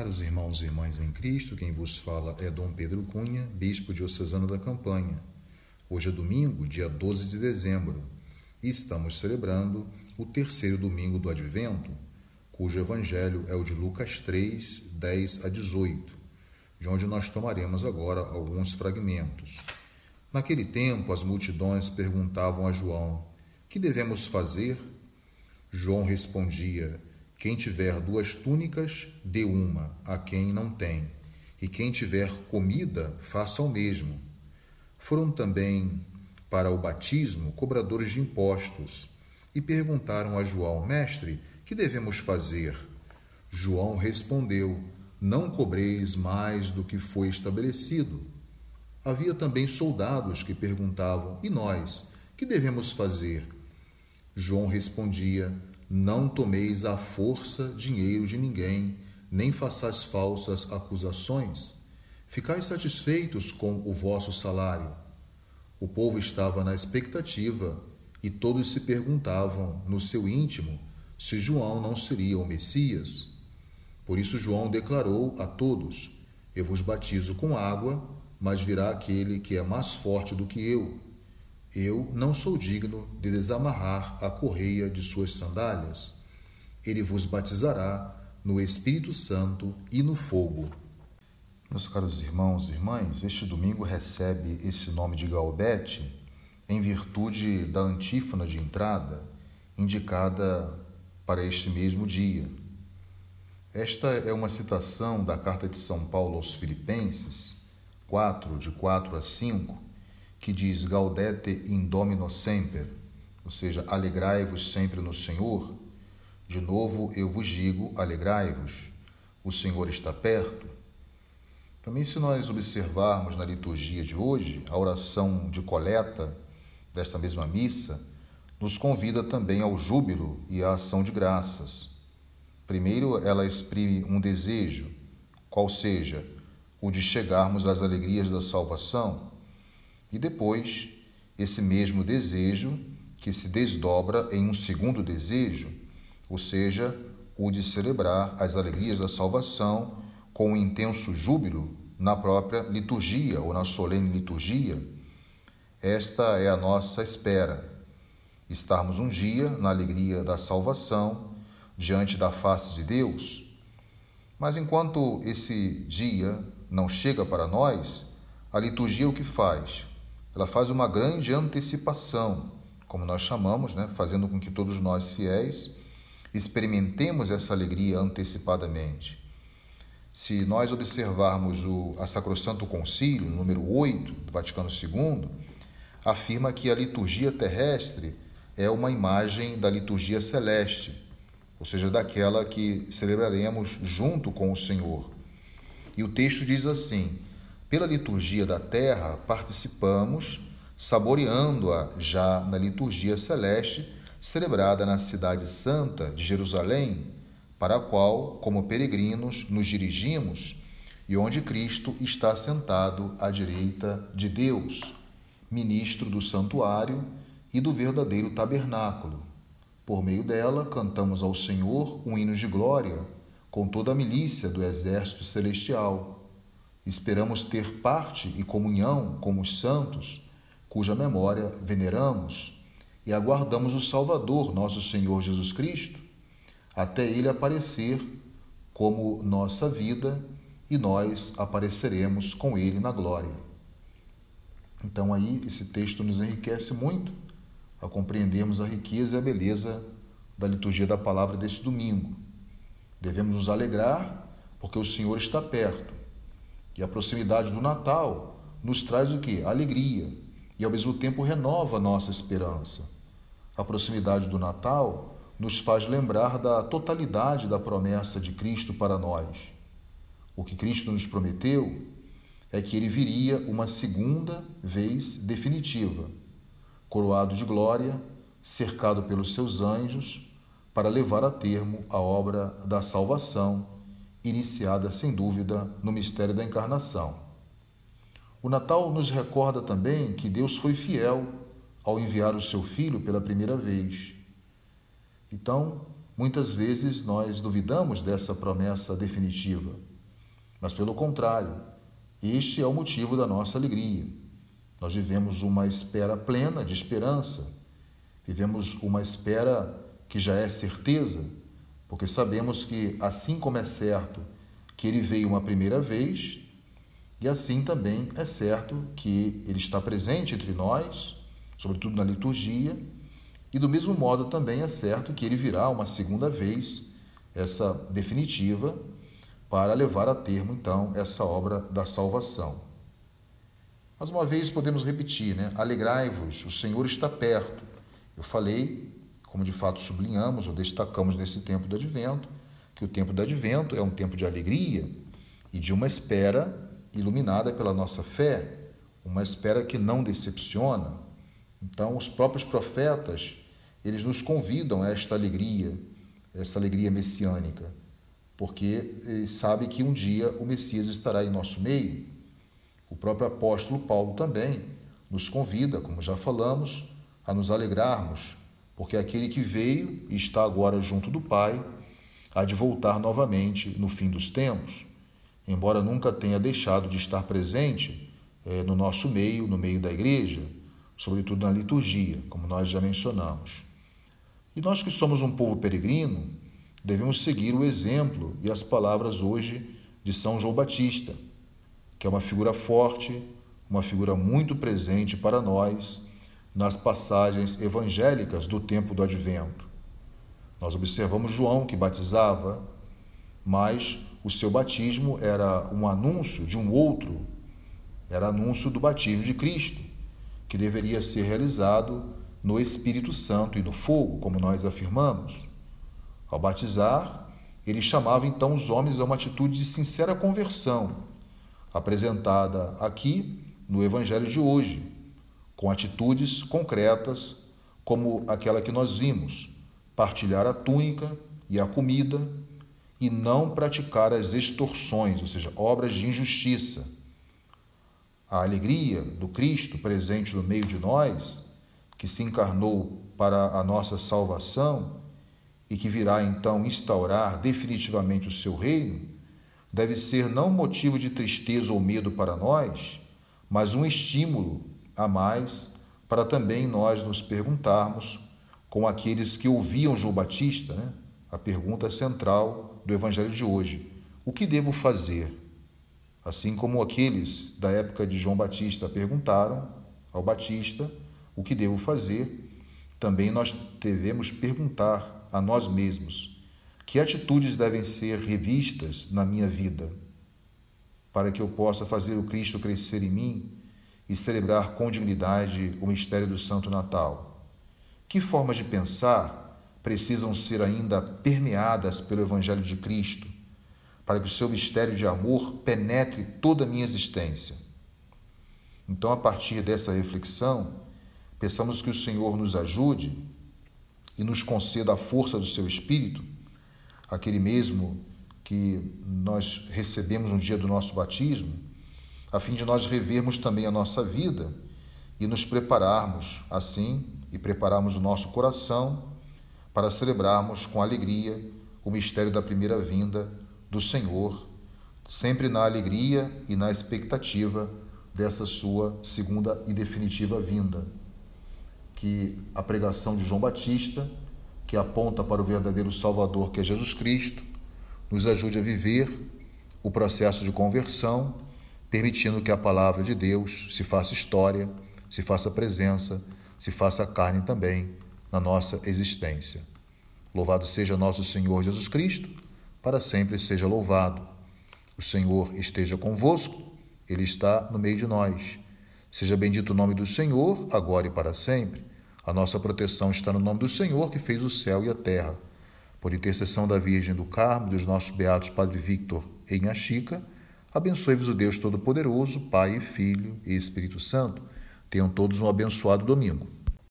Caros irmãos e irmãs em Cristo, quem vos fala é Dom Pedro Cunha, bispo diocesano da Campanha. Hoje é domingo, dia 12 de dezembro, e estamos celebrando o terceiro domingo do Advento, cujo evangelho é o de Lucas 3, 10 a 18, de onde nós tomaremos agora alguns fragmentos. Naquele tempo, as multidões perguntavam a João: Que devemos fazer? João respondia: quem tiver duas túnicas, dê uma a quem não tem, e quem tiver comida, faça o mesmo. Foram também para o batismo cobradores de impostos e perguntaram a João: Mestre, que devemos fazer? João respondeu: Não cobreis mais do que foi estabelecido. Havia também soldados que perguntavam: E nós, que devemos fazer? João respondia: não tomeis à força dinheiro de ninguém, nem façais falsas acusações. Ficai satisfeitos com o vosso salário. O povo estava na expectativa e todos se perguntavam no seu íntimo se João não seria o Messias. Por isso, João declarou a todos: Eu vos batizo com água, mas virá aquele que é mais forte do que eu eu não sou digno de desamarrar a correia de suas sandálias. Ele vos batizará no Espírito Santo e no fogo. Meus caros irmãos e irmãs, este domingo recebe esse nome de Gaudete em virtude da antífona de entrada indicada para este mesmo dia. Esta é uma citação da carta de São Paulo aos Filipenses, 4, de 4 a 5 que diz Gaudete in Domino semper, ou seja, alegrai-vos sempre no Senhor. De novo eu vos digo, alegrai-vos, o Senhor está perto. Também, se nós observarmos na liturgia de hoje, a oração de coleta dessa mesma missa nos convida também ao júbilo e à ação de graças. Primeiro, ela exprime um desejo, qual seja o de chegarmos às alegrias da salvação e depois, esse mesmo desejo que se desdobra em um segundo desejo, ou seja, o de celebrar as alegrias da salvação com um intenso júbilo na própria liturgia ou na solene liturgia. Esta é a nossa espera. Estarmos um dia na alegria da salvação diante da face de Deus. Mas enquanto esse dia não chega para nós, a liturgia o que faz? Ela faz uma grande antecipação, como nós chamamos, né? fazendo com que todos nós fiéis experimentemos essa alegria antecipadamente. Se nós observarmos o a Sacrosanto Concílio, número 8 do Vaticano II, afirma que a liturgia terrestre é uma imagem da liturgia celeste, ou seja, daquela que celebraremos junto com o Senhor. E o texto diz assim: pela liturgia da terra, participamos, saboreando-a já na liturgia celeste, celebrada na Cidade Santa de Jerusalém, para a qual, como peregrinos, nos dirigimos e onde Cristo está sentado à direita de Deus, ministro do santuário e do verdadeiro tabernáculo. Por meio dela, cantamos ao Senhor um hino de glória, com toda a milícia do exército celestial Esperamos ter parte e comunhão com os santos, cuja memória veneramos, e aguardamos o Salvador, nosso Senhor Jesus Cristo, até ele aparecer como nossa vida e nós apareceremos com ele na glória. Então aí esse texto nos enriquece muito a compreendermos a riqueza e a beleza da liturgia da palavra desse domingo. Devemos nos alegrar porque o Senhor está perto e a proximidade do Natal nos traz o que? Alegria e ao mesmo tempo renova a nossa esperança. A proximidade do Natal nos faz lembrar da totalidade da promessa de Cristo para nós. O que Cristo nos prometeu é que ele viria uma segunda vez definitiva, coroado de glória, cercado pelos seus anjos, para levar a termo a obra da salvação iniciada sem dúvida no mistério da encarnação. O Natal nos recorda também que Deus foi fiel ao enviar o seu filho pela primeira vez. Então, muitas vezes nós duvidamos dessa promessa definitiva. Mas, pelo contrário, este é o motivo da nossa alegria. Nós vivemos uma espera plena de esperança, vivemos uma espera que já é certeza, porque sabemos que, assim como é certo que ele veio uma primeira vez, e assim também é certo que ele está presente entre nós, sobretudo na liturgia, e do mesmo modo também é certo que ele virá uma segunda vez, essa definitiva, para levar a termo então essa obra da salvação. Mais uma vez podemos repetir, né? Alegrai-vos, o Senhor está perto. Eu falei, como de fato sublinhamos ou destacamos nesse tempo do advento, que o tempo do advento é um tempo de alegria e de uma espera iluminada pela nossa fé, uma espera que não decepciona. Então, os próprios profetas, eles nos convidam a esta alegria, essa alegria messiânica, porque sabem que um dia o Messias estará em nosso meio. O próprio apóstolo Paulo também nos convida, como já falamos, a nos alegrarmos, porque aquele que veio e está agora junto do Pai há de voltar novamente no fim dos tempos embora nunca tenha deixado de estar presente é, no nosso meio, no meio da igreja, sobretudo na liturgia, como nós já mencionamos. E nós que somos um povo peregrino, devemos seguir o exemplo e as palavras hoje de São João Batista, que é uma figura forte, uma figura muito presente para nós nas passagens evangélicas do tempo do advento. Nós observamos João que batizava, mas o seu batismo era um anúncio de um outro, era anúncio do batismo de Cristo, que deveria ser realizado no Espírito Santo e no fogo, como nós afirmamos. Ao batizar, ele chamava então os homens a uma atitude de sincera conversão, apresentada aqui no Evangelho de hoje, com atitudes concretas, como aquela que nós vimos: partilhar a túnica e a comida, e não praticar as extorsões, ou seja, obras de injustiça. A alegria do Cristo presente no meio de nós, que se encarnou para a nossa salvação e que virá então instaurar definitivamente o seu reino, deve ser não motivo de tristeza ou medo para nós, mas um estímulo a mais para também nós nos perguntarmos, com aqueles que ouviam João Batista, né? a pergunta central do Evangelho de hoje: o que devo fazer? Assim como aqueles da época de João Batista perguntaram ao Batista o que devo fazer, também nós devemos perguntar a nós mesmos que atitudes devem ser revistas na minha vida para que eu possa fazer o Cristo crescer em mim e celebrar com dignidade o mistério do Santo Natal. Que formas de pensar precisam ser ainda permeadas pelo Evangelho de Cristo, para que o seu mistério de amor penetre toda a minha existência. Então, a partir dessa reflexão, peçamos que o Senhor nos ajude e nos conceda a força do seu Espírito, aquele mesmo que nós recebemos no dia do nosso batismo, a fim de nós revermos também a nossa vida e nos prepararmos assim e prepararmos o nosso coração para celebrarmos com alegria o mistério da primeira vinda do Senhor, sempre na alegria e na expectativa dessa sua segunda e definitiva vinda. Que a pregação de João Batista, que aponta para o verdadeiro Salvador que é Jesus Cristo, nos ajude a viver o processo de conversão, permitindo que a palavra de Deus se faça história, se faça presença, se faça carne também na nossa existência. Louvado seja nosso Senhor Jesus Cristo, para sempre seja louvado. O Senhor esteja convosco, Ele está no meio de nós. Seja bendito o nome do Senhor, agora e para sempre. A nossa proteção está no nome do Senhor, que fez o céu e a terra. Por intercessão da Virgem do Carmo, dos nossos beatos Padre Victor e Inhaxica, abençoe-vos o Deus Todo-Poderoso, Pai, Filho e Espírito Santo. Tenham todos um abençoado domingo.